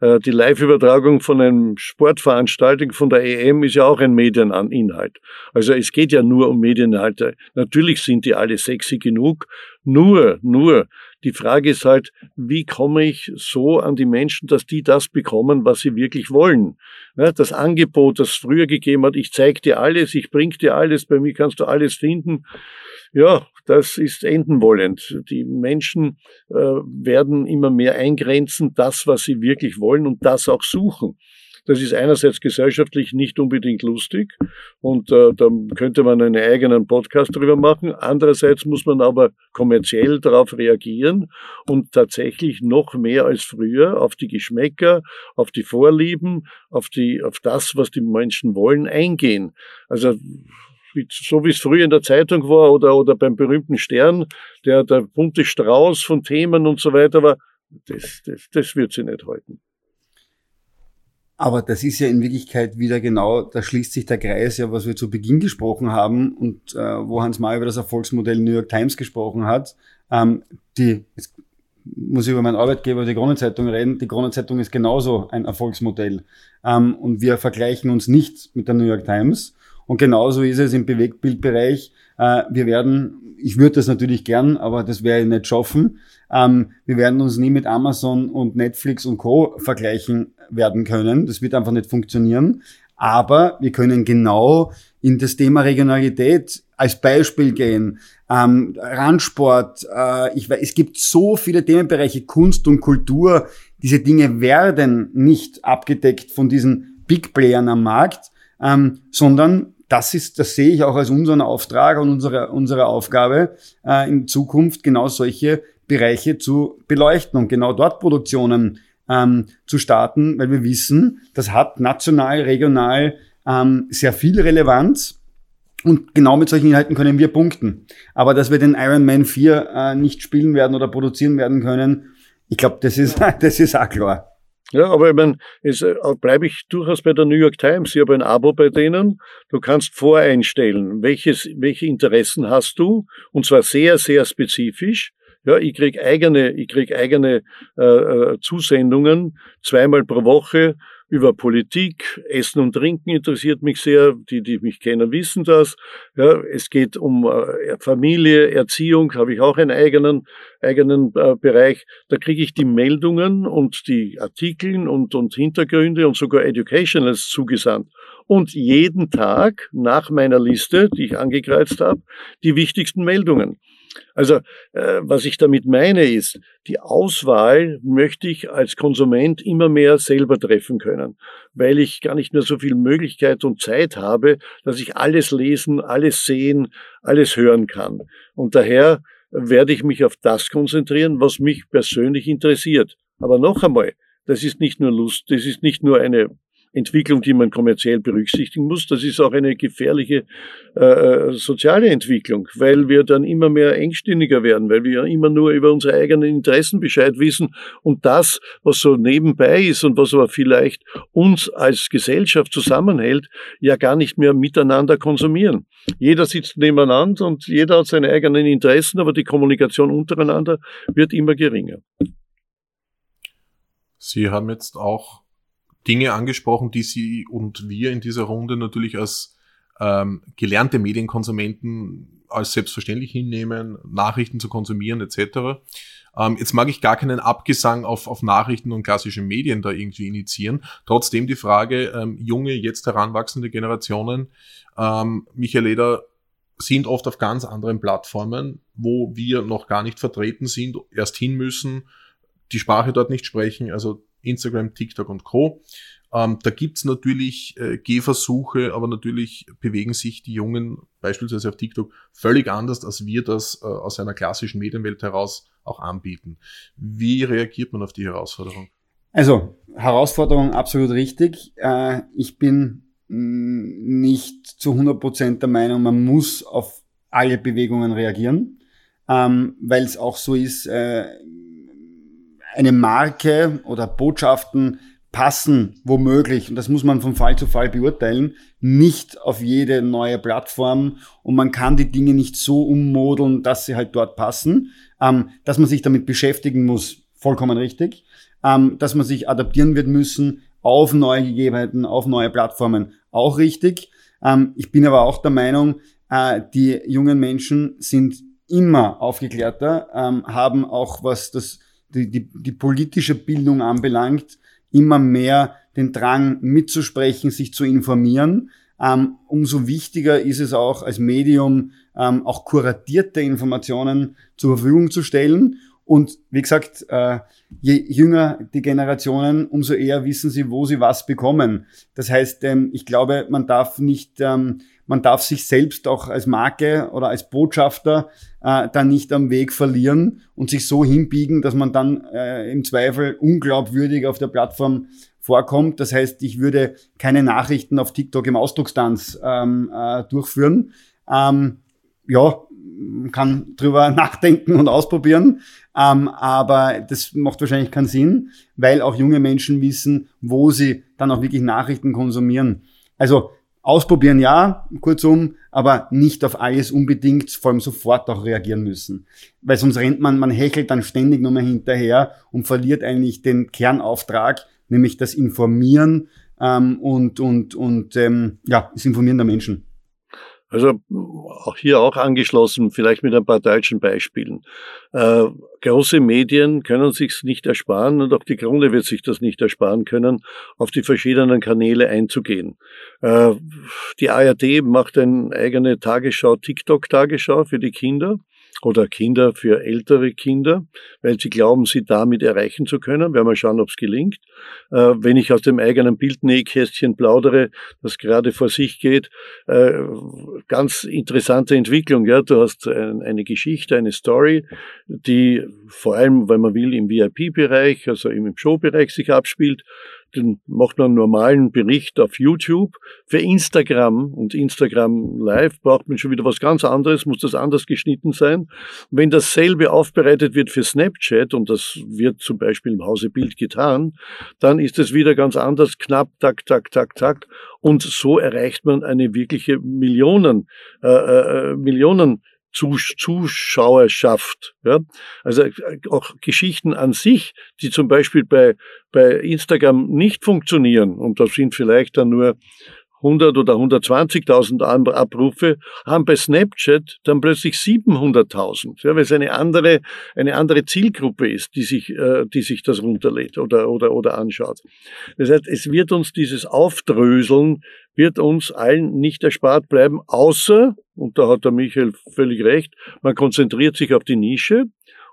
Äh, die Live-Übertragung von einem Sportveranstaltung von der EM ist ja auch ein Medieninhalt. Also es geht ja nur um Medieninhalte. Natürlich sind die alle sexy genug. Nur, nur, die Frage ist halt, wie komme ich so an die Menschen, dass die das bekommen, was sie wirklich wollen? Das Angebot, das früher gegeben hat, ich zeig dir alles, ich bring dir alles, bei mir kannst du alles finden ja, das ist enden wollend. Die Menschen äh, werden immer mehr eingrenzen, das, was sie wirklich wollen und das auch suchen. Das ist einerseits gesellschaftlich nicht unbedingt lustig und äh, da könnte man einen eigenen Podcast drüber machen. Andererseits muss man aber kommerziell darauf reagieren und tatsächlich noch mehr als früher auf die Geschmäcker, auf die Vorlieben, auf die, auf das, was die Menschen wollen, eingehen. Also so wie es früher in der Zeitung war oder, oder beim berühmten Stern, der, der bunte Strauß von Themen und so weiter war, das, das, das wird sie nicht halten. Aber das ist ja in Wirklichkeit wieder genau, da schließt sich der Kreis ja, was wir zu Beginn gesprochen haben und äh, wo Hans Mayer über das Erfolgsmodell New York Times gesprochen hat. Ähm, die, jetzt muss ich über meinen Arbeitgeber, die Kronenzeitung reden, die Kronenzeitung ist genauso ein Erfolgsmodell. Ähm, und wir vergleichen uns nicht mit der New York Times, und genauso ist es im Bewegtbildbereich. Äh, wir werden, ich würde das natürlich gern, aber das werde ich nicht schaffen. Ähm, wir werden uns nie mit Amazon und Netflix und Co. vergleichen werden können. Das wird einfach nicht funktionieren. Aber wir können genau in das Thema Regionalität als Beispiel gehen. Ähm, Randsport, äh, ich weiß, es gibt so viele Themenbereiche, Kunst und Kultur. Diese Dinge werden nicht abgedeckt von diesen Big Playern am Markt, ähm, sondern das ist, das sehe ich auch als unseren Auftrag und unsere, unsere Aufgabe, äh, in Zukunft genau solche Bereiche zu beleuchten und genau dort Produktionen ähm, zu starten, weil wir wissen, das hat national, regional ähm, sehr viel Relevanz. Und genau mit solchen Inhalten können wir punkten. Aber dass wir den Iron Man 4 äh, nicht spielen werden oder produzieren werden können, ich glaube, das ist, <laughs> das ist auch klar. Ja, aber ich meine, jetzt äh, bleibe ich durchaus bei der New York Times. Ich habe ein Abo bei denen. Du kannst voreinstellen, welches, welche Interessen hast du, und zwar sehr, sehr spezifisch. Ja, ich krieg eigene, ich krieg eigene äh, äh Zusendungen zweimal pro Woche über Politik, Essen und Trinken interessiert mich sehr. Die, die mich kennen, wissen das. Ja, es geht um äh, Familie, Erziehung, habe ich auch einen eigenen, eigenen äh, Bereich. Da kriege ich die Meldungen und die Artikel und, und Hintergründe und sogar Educationals zugesandt. Und jeden Tag nach meiner Liste, die ich angekreuzt habe, die wichtigsten Meldungen. Also äh, was ich damit meine ist, die Auswahl möchte ich als Konsument immer mehr selber treffen können, weil ich gar nicht mehr so viel Möglichkeit und Zeit habe, dass ich alles lesen, alles sehen, alles hören kann. Und daher werde ich mich auf das konzentrieren, was mich persönlich interessiert. Aber noch einmal, das ist nicht nur Lust, das ist nicht nur eine Entwicklung, die man kommerziell berücksichtigen muss. Das ist auch eine gefährliche äh, äh, soziale Entwicklung, weil wir dann immer mehr engstirniger werden, weil wir immer nur über unsere eigenen Interessen Bescheid wissen und das, was so nebenbei ist und was aber vielleicht uns als Gesellschaft zusammenhält, ja gar nicht mehr miteinander konsumieren. Jeder sitzt nebeneinander und jeder hat seine eigenen Interessen, aber die Kommunikation untereinander wird immer geringer. Sie haben jetzt auch Dinge angesprochen, die Sie und wir in dieser Runde natürlich als ähm, gelernte Medienkonsumenten als selbstverständlich hinnehmen, Nachrichten zu konsumieren etc. Ähm, jetzt mag ich gar keinen Abgesang auf, auf Nachrichten und klassische Medien da irgendwie initiieren. Trotzdem die Frage, ähm, junge, jetzt heranwachsende Generationen, ähm, Michael Leder, sind oft auf ganz anderen Plattformen, wo wir noch gar nicht vertreten sind, erst hin müssen, die Sprache dort nicht sprechen. Also Instagram, TikTok und Co. Ähm, da gibt's natürlich äh, Gehversuche, aber natürlich bewegen sich die Jungen beispielsweise auf TikTok völlig anders, als wir das äh, aus einer klassischen Medienwelt heraus auch anbieten. Wie reagiert man auf die Herausforderung? Also, Herausforderung absolut richtig. Äh, ich bin mm, nicht zu 100% der Meinung, man muss auf alle Bewegungen reagieren, ähm, weil es auch so ist, äh, eine Marke oder Botschaften passen womöglich, und das muss man von Fall zu Fall beurteilen, nicht auf jede neue Plattform und man kann die Dinge nicht so ummodeln, dass sie halt dort passen. Ähm, dass man sich damit beschäftigen muss, vollkommen richtig. Ähm, dass man sich adaptieren wird müssen auf neue Gegebenheiten, auf neue Plattformen, auch richtig. Ähm, ich bin aber auch der Meinung, äh, die jungen Menschen sind immer aufgeklärter, ähm, haben auch was das die, die, die politische Bildung anbelangt, immer mehr den Drang mitzusprechen, sich zu informieren. Ähm, umso wichtiger ist es auch als Medium, ähm, auch kuratierte Informationen zur Verfügung zu stellen. Und wie gesagt, äh, je jünger die Generationen, umso eher wissen sie, wo sie was bekommen. Das heißt, ähm, ich glaube, man darf nicht ähm, man darf sich selbst auch als Marke oder als Botschafter äh, dann nicht am Weg verlieren und sich so hinbiegen, dass man dann äh, im Zweifel unglaubwürdig auf der Plattform vorkommt. Das heißt, ich würde keine Nachrichten auf TikTok im Ausdruckstanz ähm, äh, durchführen. Ähm, ja, kann drüber <laughs> nachdenken und ausprobieren, ähm, aber das macht wahrscheinlich keinen Sinn, weil auch junge Menschen wissen, wo sie dann auch wirklich Nachrichten konsumieren. Also Ausprobieren ja, kurzum, aber nicht auf alles unbedingt, vor allem sofort auch reagieren müssen. Weil sonst rennt man, man hechelt dann ständig nochmal hinterher und verliert eigentlich den Kernauftrag, nämlich das Informieren ähm, und, und, und ähm, ja, das Informieren der Menschen. Also auch hier auch angeschlossen, vielleicht mit ein paar deutschen Beispielen. Äh, große Medien können sich's nicht ersparen und auch die Krone wird sich das nicht ersparen können, auf die verschiedenen Kanäle einzugehen. Äh, die ARD macht eine eigene Tagesschau, TikTok-Tagesschau für die Kinder oder Kinder für ältere Kinder, weil sie glauben, sie damit erreichen zu können. Werden wir schauen, ob es gelingt. Äh, wenn ich aus dem eigenen Bildnähkästchen plaudere, das gerade vor sich geht, äh, ganz interessante Entwicklung. Ja, du hast ein, eine Geschichte, eine Story, die vor allem, wenn man will, im VIP-Bereich, also im Show-Bereich sich abspielt. Den macht man einen normalen Bericht auf YouTube. Für Instagram und Instagram Live braucht man schon wieder was ganz anderes, muss das anders geschnitten sein. Wenn dasselbe aufbereitet wird für Snapchat, und das wird zum Beispiel im Hause Bild getan, dann ist es wieder ganz anders, knapp, tak, tak, tak, tak. Und so erreicht man eine wirkliche Millionen, äh, äh, Millionen Zuschauerschaft. Ja? Also äh, auch Geschichten an sich, die zum Beispiel bei, bei Instagram nicht funktionieren, und da sind vielleicht dann nur 100 oder 120.000 Abrufe, haben bei Snapchat dann plötzlich 700.000, ja, weil es eine andere, eine andere Zielgruppe ist, die sich, äh, die sich das runterlädt oder, oder, oder anschaut. Das heißt, es wird uns dieses Aufdröseln, wird uns allen nicht erspart bleiben, außer, und da hat der Michael völlig recht, man konzentriert sich auf die Nische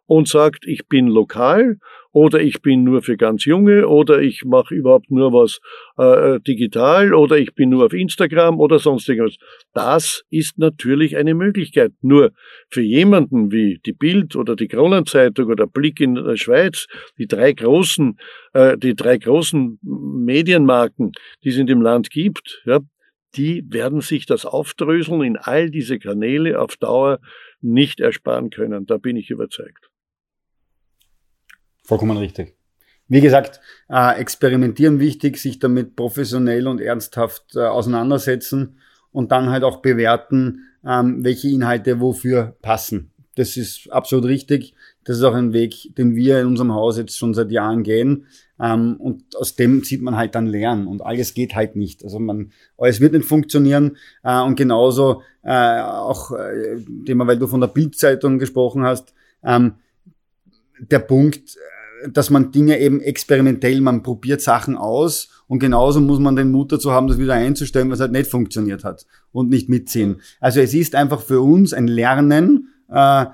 und sagt, ich bin lokal oder ich bin nur für ganz junge oder ich mache überhaupt nur was äh, digital oder ich bin nur auf Instagram oder sonst irgendwas. Das ist natürlich eine Möglichkeit. Nur für jemanden wie die Bild oder die Kronenzeitung oder Blick in der Schweiz, die drei großen, äh, die drei großen Medienmarken, die es in dem Land gibt, ja, die werden sich das Aufdröseln in all diese Kanäle auf Dauer nicht ersparen können. Da bin ich überzeugt. Vollkommen richtig. Wie gesagt, äh, experimentieren wichtig, sich damit professionell und ernsthaft äh, auseinandersetzen und dann halt auch bewerten, ähm, welche Inhalte wofür passen. Das ist absolut richtig. Das ist auch ein Weg, den wir in unserem Haus jetzt schon seit Jahren gehen. Ähm, und aus dem sieht man halt dann lernen. Und alles geht halt nicht. Also man, alles wird nicht funktionieren. Äh, und genauso äh, auch, äh, Thema, weil du von der Bildzeitung gesprochen hast, ähm, der Punkt, dass man Dinge eben experimentell, man probiert Sachen aus und genauso muss man den Mut dazu haben, das wieder einzustellen, was halt nicht funktioniert hat und nicht mitziehen. Also es ist einfach für uns ein Lernen, äh,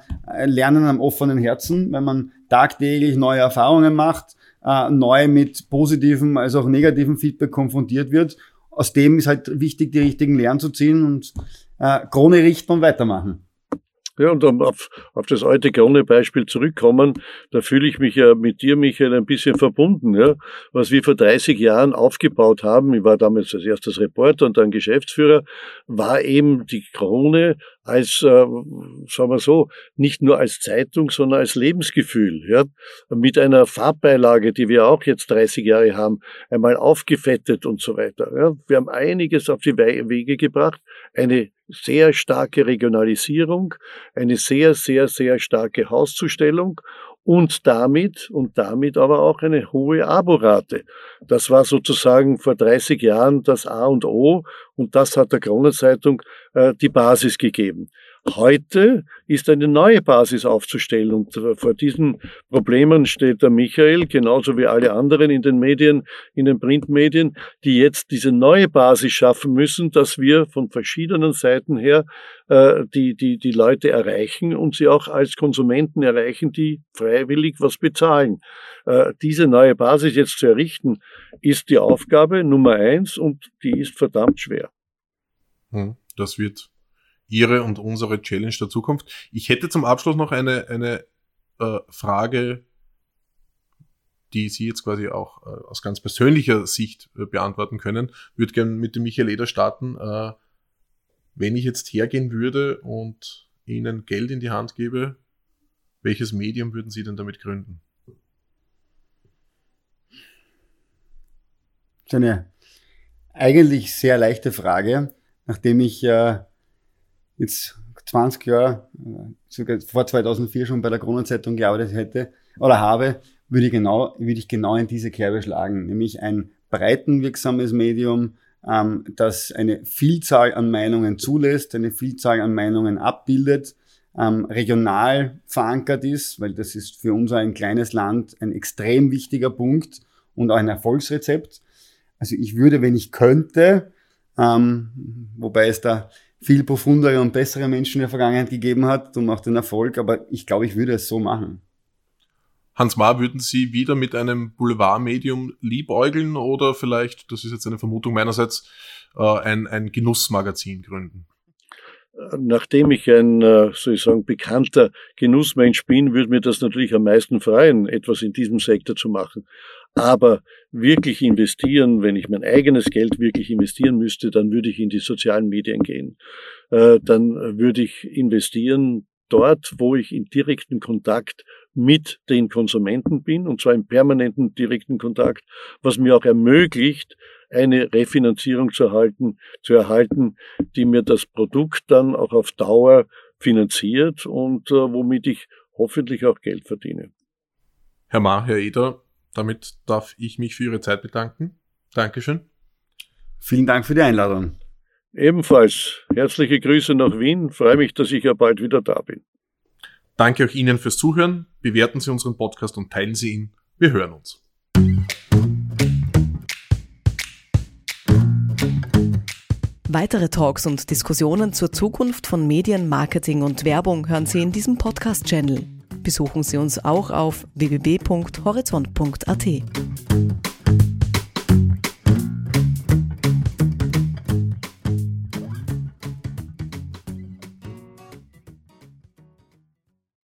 Lernen am offenen Herzen, wenn man tagtäglich neue Erfahrungen macht, äh, neu mit positivem als auch negativem Feedback konfrontiert wird. Aus dem ist halt wichtig, die richtigen Lernen zu ziehen und äh, Krone richten und weitermachen. Ja, und um auf, auf das alte Krone-Beispiel zurückkommen, da fühle ich mich ja mit dir, Michael, ein bisschen verbunden. Ja? Was wir vor 30 Jahren aufgebaut haben, ich war damals als erstes Reporter und dann Geschäftsführer, war eben die Krone als, äh, sagen wir so, nicht nur als Zeitung, sondern als Lebensgefühl. Ja? Mit einer Farbbeilage, die wir auch jetzt 30 Jahre haben, einmal aufgefettet und so weiter. Ja? Wir haben einiges auf die Wege gebracht, eine sehr starke Regionalisierung, eine sehr, sehr, sehr starke Hauszustellung und damit, und damit aber auch eine hohe Aborate. Das war sozusagen vor 30 Jahren das A und O und das hat der Kronenzeitung äh, die Basis gegeben. Heute ist eine neue Basis aufzustellen und vor diesen Problemen steht der Michael, genauso wie alle anderen in den Medien, in den Printmedien, die jetzt diese neue Basis schaffen müssen, dass wir von verschiedenen Seiten her äh, die, die, die Leute erreichen und sie auch als Konsumenten erreichen, die freiwillig was bezahlen. Äh, diese neue Basis jetzt zu errichten, ist die Aufgabe Nummer eins und die ist verdammt schwer. Hm, das wird Ihre und unsere Challenge der Zukunft. Ich hätte zum Abschluss noch eine, eine äh, Frage, die Sie jetzt quasi auch äh, aus ganz persönlicher Sicht äh, beantworten können. Würde gerne mit dem Michael Eder starten. Äh, wenn ich jetzt hergehen würde und Ihnen Geld in die Hand gebe, welches Medium würden Sie denn damit gründen? Das ist eine eigentlich sehr leichte Frage, nachdem ich äh, jetzt 20 Jahre, äh, sogar vor 2004 schon bei der Kronenzeitung gearbeitet hätte oder habe, würde ich genau, würde ich genau in diese Kerbe schlagen, nämlich ein breitenwirksames Medium, ähm, das eine Vielzahl an Meinungen zulässt, eine Vielzahl an Meinungen abbildet, ähm, regional verankert ist, weil das ist für unser ein kleines Land ein extrem wichtiger Punkt und auch ein Erfolgsrezept. Also ich würde, wenn ich könnte, ähm, wobei es da viel profundere und bessere Menschen in der Vergangenheit gegeben hat und auch den Erfolg, aber ich glaube, ich würde es so machen. Hans Maar, würden Sie wieder mit einem Boulevardmedium liebäugeln oder vielleicht, das ist jetzt eine Vermutung meinerseits, äh, ein, ein Genussmagazin gründen? Nachdem ich ein, äh, soll ich sagen, bekannter Genussmensch bin, würde mir das natürlich am meisten freuen, etwas in diesem Sektor zu machen. Aber wirklich investieren, wenn ich mein eigenes Geld wirklich investieren müsste, dann würde ich in die sozialen Medien gehen. Äh, dann würde ich investieren dort, wo ich in direkten Kontakt mit den Konsumenten bin, und zwar im permanenten direkten Kontakt, was mir auch ermöglicht, eine Refinanzierung zu erhalten, zu erhalten, die mir das Produkt dann auch auf Dauer finanziert und äh, womit ich hoffentlich auch Geld verdiene. Herr Ma, Herr Eder, damit darf ich mich für Ihre Zeit bedanken. Dankeschön. Vielen Dank für die Einladung. Ebenfalls herzliche Grüße nach Wien. Freue mich, dass ich ja bald wieder da bin. Danke auch Ihnen fürs Zuhören. Bewerten Sie unseren Podcast und teilen Sie ihn. Wir hören uns. Weitere Talks und Diskussionen zur Zukunft von Medien, Marketing und Werbung hören Sie in diesem Podcast-Channel. Besuchen Sie uns auch auf www.horizont.at.